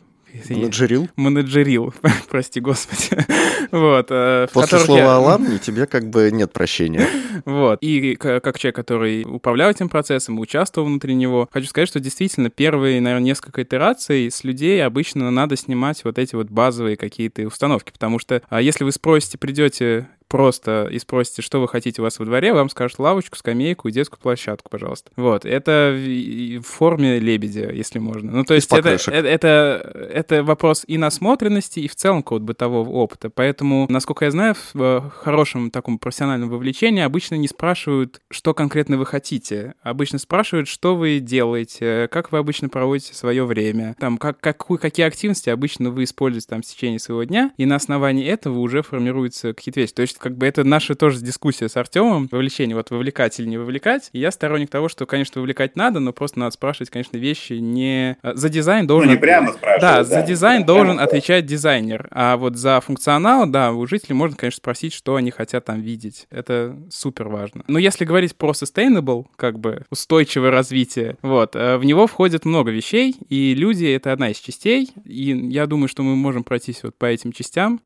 Менеджерил? Менеджерил, <laughs> прости господи. вот. Э, После слова я... «аламни» тебе как бы нет прощения. <laughs> вот. И как человек, который управлял этим процессом, участвовал внутри него, хочу сказать, что действительно первые, наверное, несколько итераций с людей обычно надо снимать вот эти вот базовые какие-то установки, потому что а если вы спросите, придете просто и спросите, что вы хотите у вас во дворе, вам скажут лавочку, скамейку и детскую площадку, пожалуйста. Вот. Это в форме лебедя, если можно. Ну, то есть это, это, это, это вопрос и насмотренности, и в целом какого-то бытового опыта. Поэтому, насколько я знаю, в э, хорошем таком профессиональном вовлечении обычно не спрашивают, что конкретно вы хотите. Обычно спрашивают, что вы делаете, как вы обычно проводите свое время, там, как, какую, какие активности обычно вы используете там в течение своего дня, и на основании этого уже формируются какие-то вещи. То есть как бы это наша тоже дискуссия с Артемом, вовлечение, вот вовлекать или не вовлекать. И я сторонник того, что, конечно, вовлекать надо, но просто надо спрашивать, конечно, вещи не... А, за дизайн должен... Ну, не прямо спрашивать. Да, да, за дизайн да, должен отвечать дизайнер. А вот за функционал, да, у жителей можно, конечно, спросить, что они хотят там видеть. Это супер важно. Но если говорить про sustainable, как бы устойчивое развитие, вот, э, в него входит много вещей, и люди — это одна из частей, и я думаю, что мы можем пройтись вот по этим частям.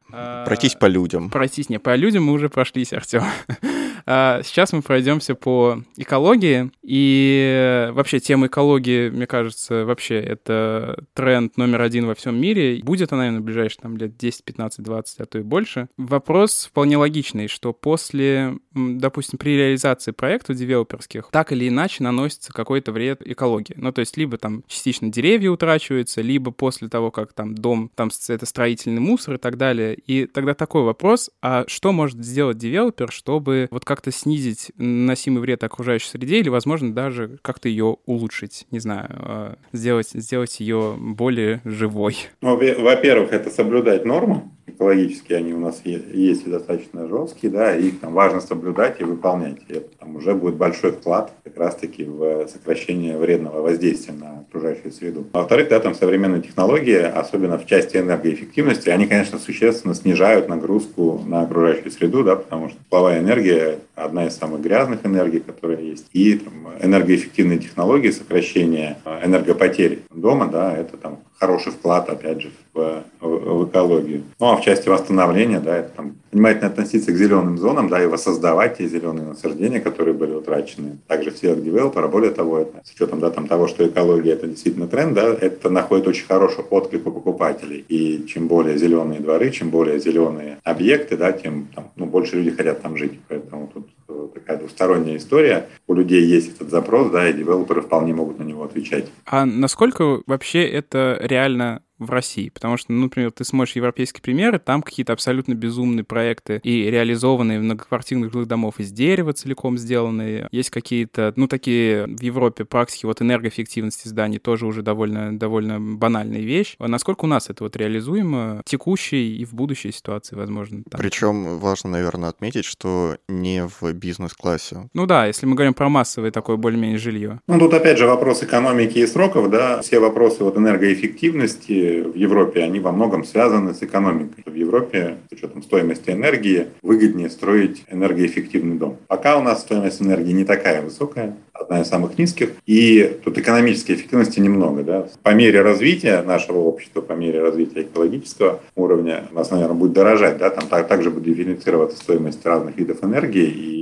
Пройтись по людям. Пройтись не по людям, мы уже прошлись, Артем. <laughs> А, сейчас мы пройдемся по экологии. И вообще тема экологии, мне кажется, вообще это тренд номер один во всем мире. Будет она, наверное, в ближайшие там, лет 10, 15, 20, а то и больше. Вопрос вполне логичный, что после, допустим, при реализации проектов девелоперских так или иначе наносится какой-то вред экологии. Ну, то есть либо там частично деревья утрачиваются, либо после того, как там дом, там это строительный мусор и так далее. И тогда такой вопрос, а что может сделать девелопер, чтобы вот как как-то снизить наносимый вред окружающей среде или, возможно, даже как-то ее улучшить, не знаю, э, сделать, сделать ее более живой? Ну, во-первых, это соблюдать нормы, экологические они у нас есть достаточно жесткие, да, и их там важно соблюдать и выполнять. И это там уже будет большой вклад как раз-таки в сокращение вредного воздействия на окружающую среду. А во-вторых, да, там современные технологии, особенно в части энергоэффективности, они, конечно, существенно снижают нагрузку на окружающую среду, да, потому что тепловая энергия одна из самых грязных энергий, которые есть. И там, энергоэффективные технологии сокращения энергопотерь дома, да, это там хороший вклад, опять же, в, в, в экологию. Ну, а в части восстановления, да, это там внимательно относиться к зеленым зонам, да, и воссоздавать те зеленые насаждения, которые были утрачены. Также в силах девелопера, более того, это, с учетом, да, там, того, что экология это действительно тренд, да, это находит очень хороший отклик у покупателей. И чем более зеленые дворы, чем более зеленые объекты, да, тем там, ну, больше люди хотят там жить. Поэтому тут такая двусторонняя история. У людей есть этот запрос, да, и девелоперы вполне могут на него отвечать. А насколько вообще это реально в России. Потому что, ну, например, ты смотришь европейские примеры, там какие-то абсолютно безумные проекты и реализованные многоквартирных жилых домов из дерева целиком сделанные. Есть какие-то, ну, такие в Европе практики вот энергоэффективности зданий тоже уже довольно, довольно банальная вещь. А насколько у нас это вот реализуемо в текущей и в будущей ситуации, возможно? Там? Причем важно, наверное, отметить, что не в бизнес-классе. Ну да, если мы говорим про массовое такое более-менее жилье. Ну, тут опять же вопрос экономики и сроков, да, все вопросы вот энергоэффективности, в Европе, они во многом связаны с экономикой. В Европе, с учетом стоимости энергии, выгоднее строить энергоэффективный дом. Пока у нас стоимость энергии не такая высокая, одна из самых низких, и тут экономической эффективности немного. Да. По мере развития нашего общества, по мере развития экологического уровня, у нас, наверное, будет дорожать, да, там также будет дифференцироваться стоимость разных видов энергии, и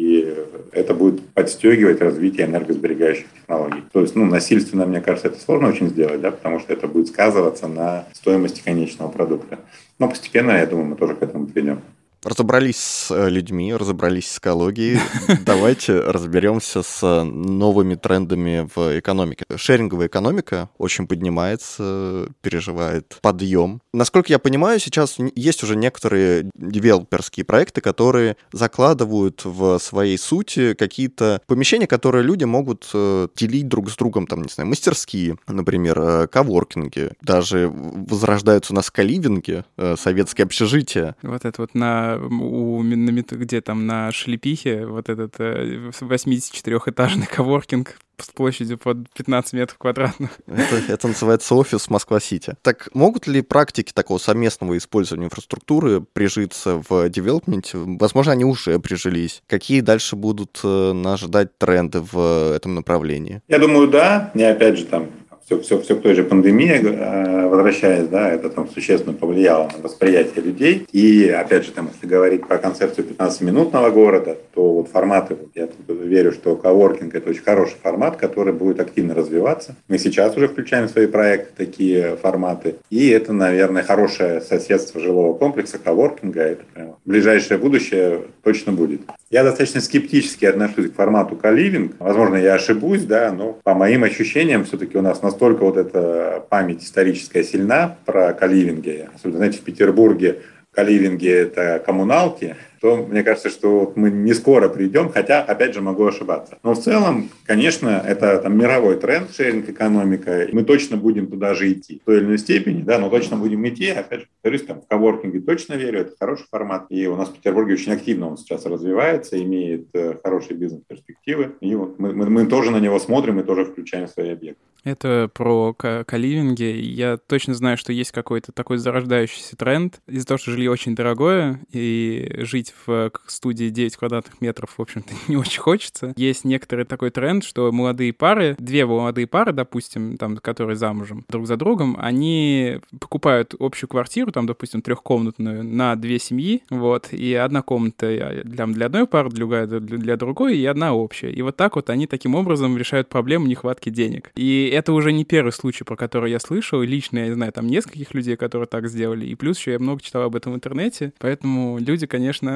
это будет подстегивать развитие энергосберегающих технологий. То есть, ну, насильственно, мне кажется, это сложно очень сделать, да, потому что это будет сказываться на стоимости конечного продукта. Но постепенно, я думаю, мы тоже к этому придем. Разобрались с э, людьми, разобрались с экологией. <laughs> Давайте разберемся с новыми трендами в экономике. Шеринговая экономика очень поднимается, переживает подъем. Насколько я понимаю, сейчас есть уже некоторые девелоперские проекты, которые закладывают в своей сути какие-то помещения, которые люди могут э, делить друг с другом, там, не знаю, мастерские, например, э, коворкинги. Даже возрождаются у нас каливинги, советские общежития. Вот это вот на у, на, где там на Шлепихе вот этот 84-этажный э, коворкинг с площадью под 15 метров квадратных. Это, это называется офис Москва-Сити. Так могут ли практики такого совместного использования инфраструктуры прижиться в девелопменте? Возможно, они уже прижились. Какие дальше будут э, нас ждать тренды в этом направлении? Я думаю, да. И опять же, там все, все, все к той же пандемии, э, возвращаясь, да, это там существенно повлияло на восприятие людей. И, опять же, там, если говорить про концепцию 15-минутного города, то вот форматы, я верю, что коворкинг – это очень хороший формат, который будет активно развиваться. Мы сейчас уже включаем в свои проекты такие форматы. И это, наверное, хорошее соседство жилого комплекса, коворкинга. Это прямо ближайшее будущее точно будет. Я достаточно скептически отношусь к формату каливинг. Возможно, я ошибусь, да, но по моим ощущениям все-таки у нас настолько вот эта память историческая сильна про каливинги. Особенно, знаете, в Петербурге каливинги – это коммуналки, то мне кажется, что мы не скоро придем, хотя, опять же, могу ошибаться. Но в целом, конечно, это там, мировой тренд, шеринг-экономика, мы точно будем туда же идти в той или иной степени, да, но точно будем идти. Опять же, повторюсь, там, в коворкинге точно верю, это хороший формат, и у нас в Петербурге очень активно он сейчас развивается, имеет э, хорошие бизнес-перспективы, и вот мы, мы, мы тоже на него смотрим и тоже включаем свои объекты. Это про каливинги. Я точно знаю, что есть какой-то такой зарождающийся тренд из-за того, что жилье очень дорогое, и жить в студии 9 квадратных метров, в общем-то, <laughs> не очень хочется. Есть некоторый такой тренд, что молодые пары, две молодые пары, допустим, там, которые замужем друг за другом, они покупают общую квартиру, там, допустим, трехкомнатную на две семьи, вот, и одна комната для, для одной пары, другая для, для другой, и одна общая. И вот так вот они таким образом решают проблему нехватки денег. И это уже не первый случай, про который я слышал. Лично я знаю там нескольких людей, которые так сделали. И плюс еще я много читал об этом в интернете. Поэтому люди, конечно,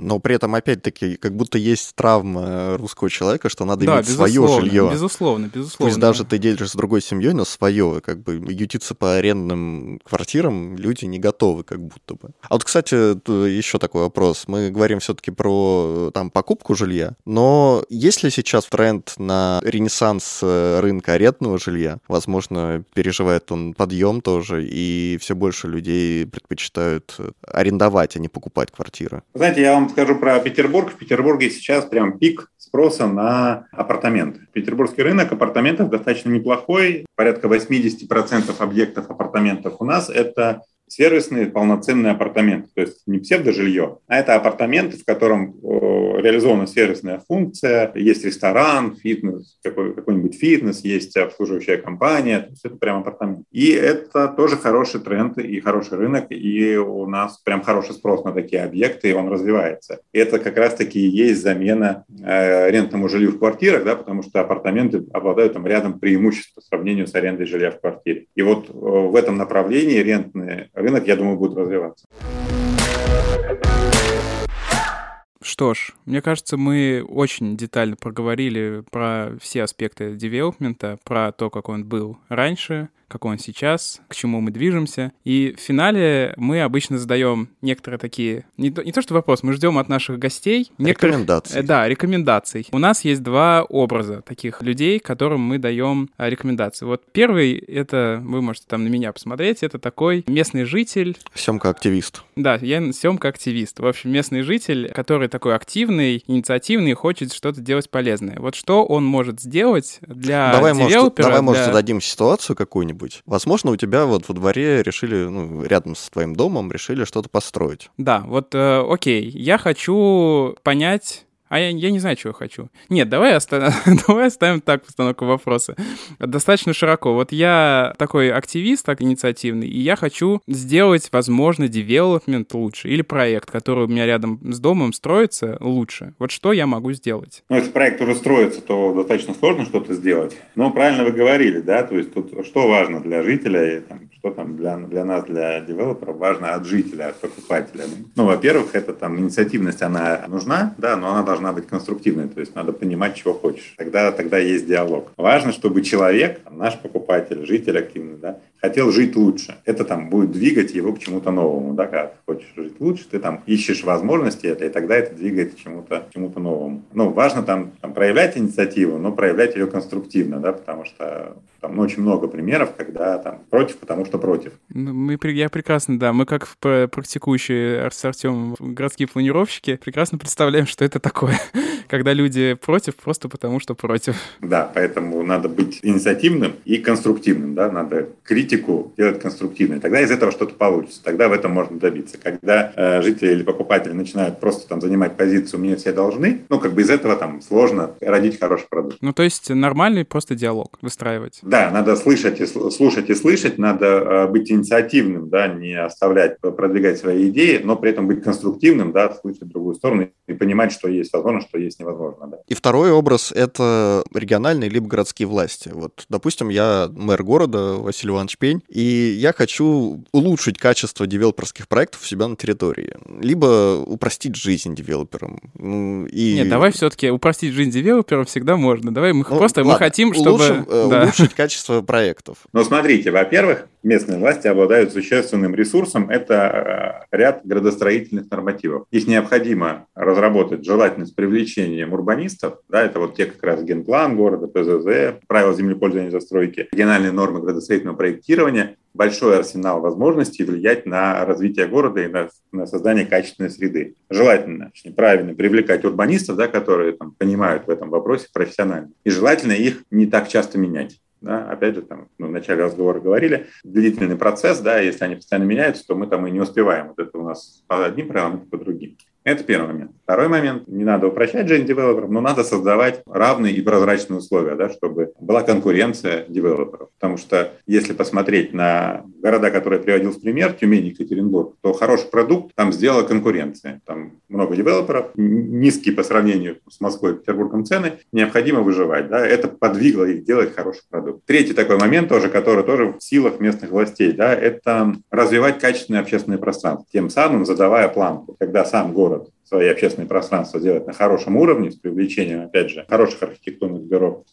Но при этом, опять-таки, как будто есть травма русского человека, что надо да, иметь свое жилье. Безусловно, безусловно. Пусть даже ты делишь с другой семьей, но свое, как бы ютиться по арендным квартирам люди не готовы, как будто бы. А вот, кстати, еще такой вопрос. Мы говорим все-таки про там покупку жилья, но есть ли сейчас тренд на ренессанс э, рынка арендного жилья? Возможно, переживает он подъем тоже, и все больше людей предпочитают арендовать, а не покупать квартиры. Знаете, я вам скажу про Петербург. В Петербурге сейчас прям пик спроса на апартаменты. Петербургский рынок апартаментов достаточно неплохой. Порядка 80% объектов апартаментов у нас – это сервисные полноценные апартаменты, то есть не псевдожилье, а это апартаменты, в котором реализована сервисная функция, есть ресторан, фитнес, какой, какой-нибудь фитнес, есть обслуживающая компания, то есть это прям апартамент. И это тоже хороший тренд и хороший рынок, и у нас прям хороший спрос на такие объекты, и он развивается. И это как раз-таки и есть замена э, рентному жилью в квартирах, да, потому что апартаменты обладают там рядом преимуществ по сравнению с арендой жилья в квартире. И вот в этом направлении рентный рынок, я думаю, будет развиваться. Что ж, мне кажется, мы очень детально проговорили про все аспекты девелопмента, про то, как он был раньше, какой он сейчас, к чему мы движемся. И в финале мы обычно задаем некоторые такие, не то, не то что вопрос, мы ждем от наших гостей некоторых... Рекомендаций. Э, да, рекомендаций. У нас есть два образа таких людей, которым мы даем э, рекомендации. Вот первый, это, вы можете там на меня посмотреть, это такой местный житель. Семка-активист. Да, я Семка-активист. В общем, местный житель, который такой активный, инициативный, хочет что-то делать полезное. Вот что он может сделать для давай, девелопера? Может, давай, для... может, зададим ситуацию какую-нибудь, быть. Возможно, у тебя вот во дворе решили, ну, рядом с твоим домом решили что-то построить. Да, вот, э, окей, я хочу понять, а я, я не знаю, чего хочу. Нет, давай, оста... <laughs> давай оставим так постановку вопроса. Достаточно широко. Вот я такой активист, так инициативный, и я хочу сделать, возможно, девелопмент лучше или проект, который у меня рядом с домом строится, лучше. Вот что я могу сделать? Ну, если проект уже строится, то достаточно сложно что-то сделать. Но правильно вы говорили, да, то есть тут что важно для жителя, что там для, для нас, для девелоперов важно от жителя, от покупателя. Ну, во-первых, это там инициативность, она нужна, да, но она должна быть конструктивной, то есть надо понимать, чего хочешь. Тогда, тогда есть диалог. Важно, чтобы человек, наш покупатель, житель активный, да, хотел жить лучше. Это там будет двигать его к чему-то новому, да, когда ты хочешь жить лучше, ты там ищешь возможности это, и тогда это двигает к чему-то чему новому. Ну, важно там, там проявлять инициативу, но проявлять ее конструктивно, да, потому что там ну, очень много примеров, когда там против, потому что против. Ну, мы, я прекрасно, да, мы как практикующие с Артемом городские планировщики прекрасно представляем, что это такое <laughs> когда люди против просто потому, что против. Да, поэтому надо быть инициативным и конструктивным, да, надо критику делать конструктивной. Тогда из этого что-то получится, тогда в этом можно добиться. Когда э, жители или покупатели начинают просто там занимать позицию «мне все должны», ну, как бы из этого там сложно родить хороший продукт. Ну, то есть нормальный просто диалог выстраивать. Да, надо слышать и слушать и слышать, надо э, быть инициативным, да, не оставлять, продвигать свои идеи, но при этом быть конструктивным, да, слышать другую сторону и понимать, что есть возможно, что есть невозможно. Да. И второй образ — это региональные либо городские власти. Вот, допустим, я мэр города Василий Иванович Пень, и я хочу улучшить качество девелоперских проектов у себя на территории, либо упростить жизнь девелоперам. Ну, и... Нет, давай все-таки упростить жизнь девелоперам всегда можно. Давай мы ну, просто ладно, мы хотим, чтобы... Улучшим, э, <laughs> да. Улучшить качество проектов. Ну, смотрите, во-первых, местные власти обладают существенным ресурсом, это э, ряд градостроительных нормативов. Их необходимо разработать желательно с привлечением урбанистов, да, это вот те как раз генплан города, ПЗЗ, правила землепользования и застройки, региональные нормы градостроительного проектирования, большой арсенал возможностей влиять на развитие города и на, на создание качественной среды. Желательно, точнее, правильно привлекать урбанистов, да, которые там, понимают в этом вопросе профессионально. И желательно их не так часто менять. Да, опять же, там, ну, в начале разговора говорили, длительный процесс, да, если они постоянно меняются, то мы там и не успеваем. Вот это у нас по одним правилам, по другим. Это первый момент. Второй момент. Не надо упрощать жизнь девелоперам, но надо создавать равные и прозрачные условия, да, чтобы была конкуренция девелоперов. Потому что если посмотреть на города, которые приводил в пример, Тюмень и Екатеринбург, то хороший продукт там сделала конкуренция. Там много девелоперов, низкие по сравнению с Москвой и Петербургом цены, необходимо выживать. Да, это подвигло их делать хороший продукт. Третий такой момент тоже, который тоже в силах местных властей, да, это развивать качественное общественное пространство, тем самым задавая планку, когда сам город свои общественные пространства делать на хорошем уровне, с привлечением, опять же, хороших архитектурных бюро,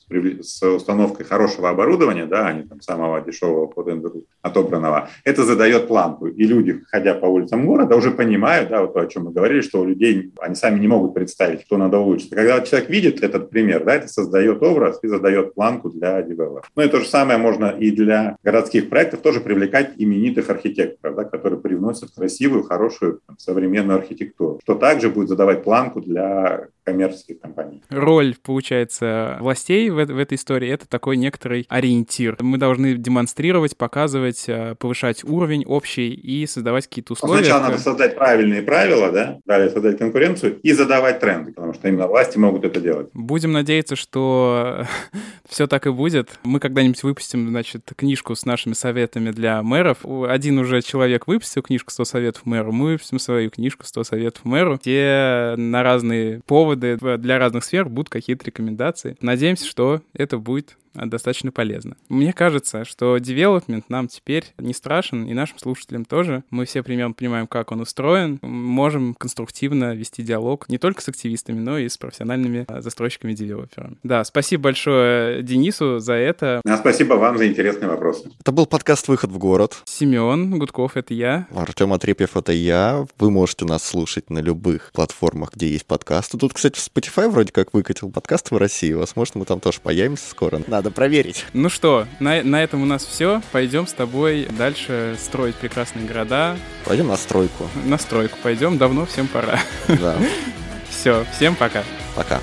с, установкой хорошего оборудования, да, а не там самого дешевого под НДРУ отобранного, это задает планку. И люди, ходя по улицам города, уже понимают, да, вот то, о чем мы говорили, что у людей, они сами не могут представить, кто надо улучшить. Когда человек видит этот пример, да, это создает образ и задает планку для девелоперов. Ну и то же самое можно и для городских проектов тоже привлекать именитых архитекторов, да, которые привносят красивую, хорошую, там, современную архитектуру, что также будет задавать планку для коммерческих компаний. Роль, получается, властей в, в этой истории — это такой некоторый ориентир. Мы должны демонстрировать, показывать, э, повышать уровень общий и создавать какие-то условия. Сначала надо создать правильные правила, да, далее создать конкуренцию и задавать тренды, потому что именно власти могут это делать. Будем надеяться, что <laughs> все так и будет. Мы когда-нибудь выпустим, значит, книжку с нашими советами для мэров. Один уже человек выпустил книжку «100 советов мэру», мы выпустим свою книжку «100 советов мэру», где на разные поводы выводы для разных сфер, будут какие-то рекомендации. Надеемся, что это будет достаточно полезно. Мне кажется, что development нам теперь не страшен, и нашим слушателям тоже. Мы все примерно понимаем, как он устроен, можем конструктивно вести диалог не только с активистами, но и с профессиональными а, застройщиками-девелоперами. Да, спасибо большое Денису за это. А спасибо вам за интересные вопросы. Это был подкаст «Выход в город». Семен Гудков — это я. Артем Отрепьев — это я. Вы можете нас слушать на любых платформах, где есть подкасты. Тут, кстати, Spotify вроде как выкатил подкаст в России. Возможно, мы там тоже появимся скоро. Надо надо проверить. Ну что, на, на этом у нас все. Пойдем с тобой дальше строить прекрасные города. Пойдем на стройку. На стройку пойдем. Давно всем пора. Да. <laughs> Все, всем пока. Пока.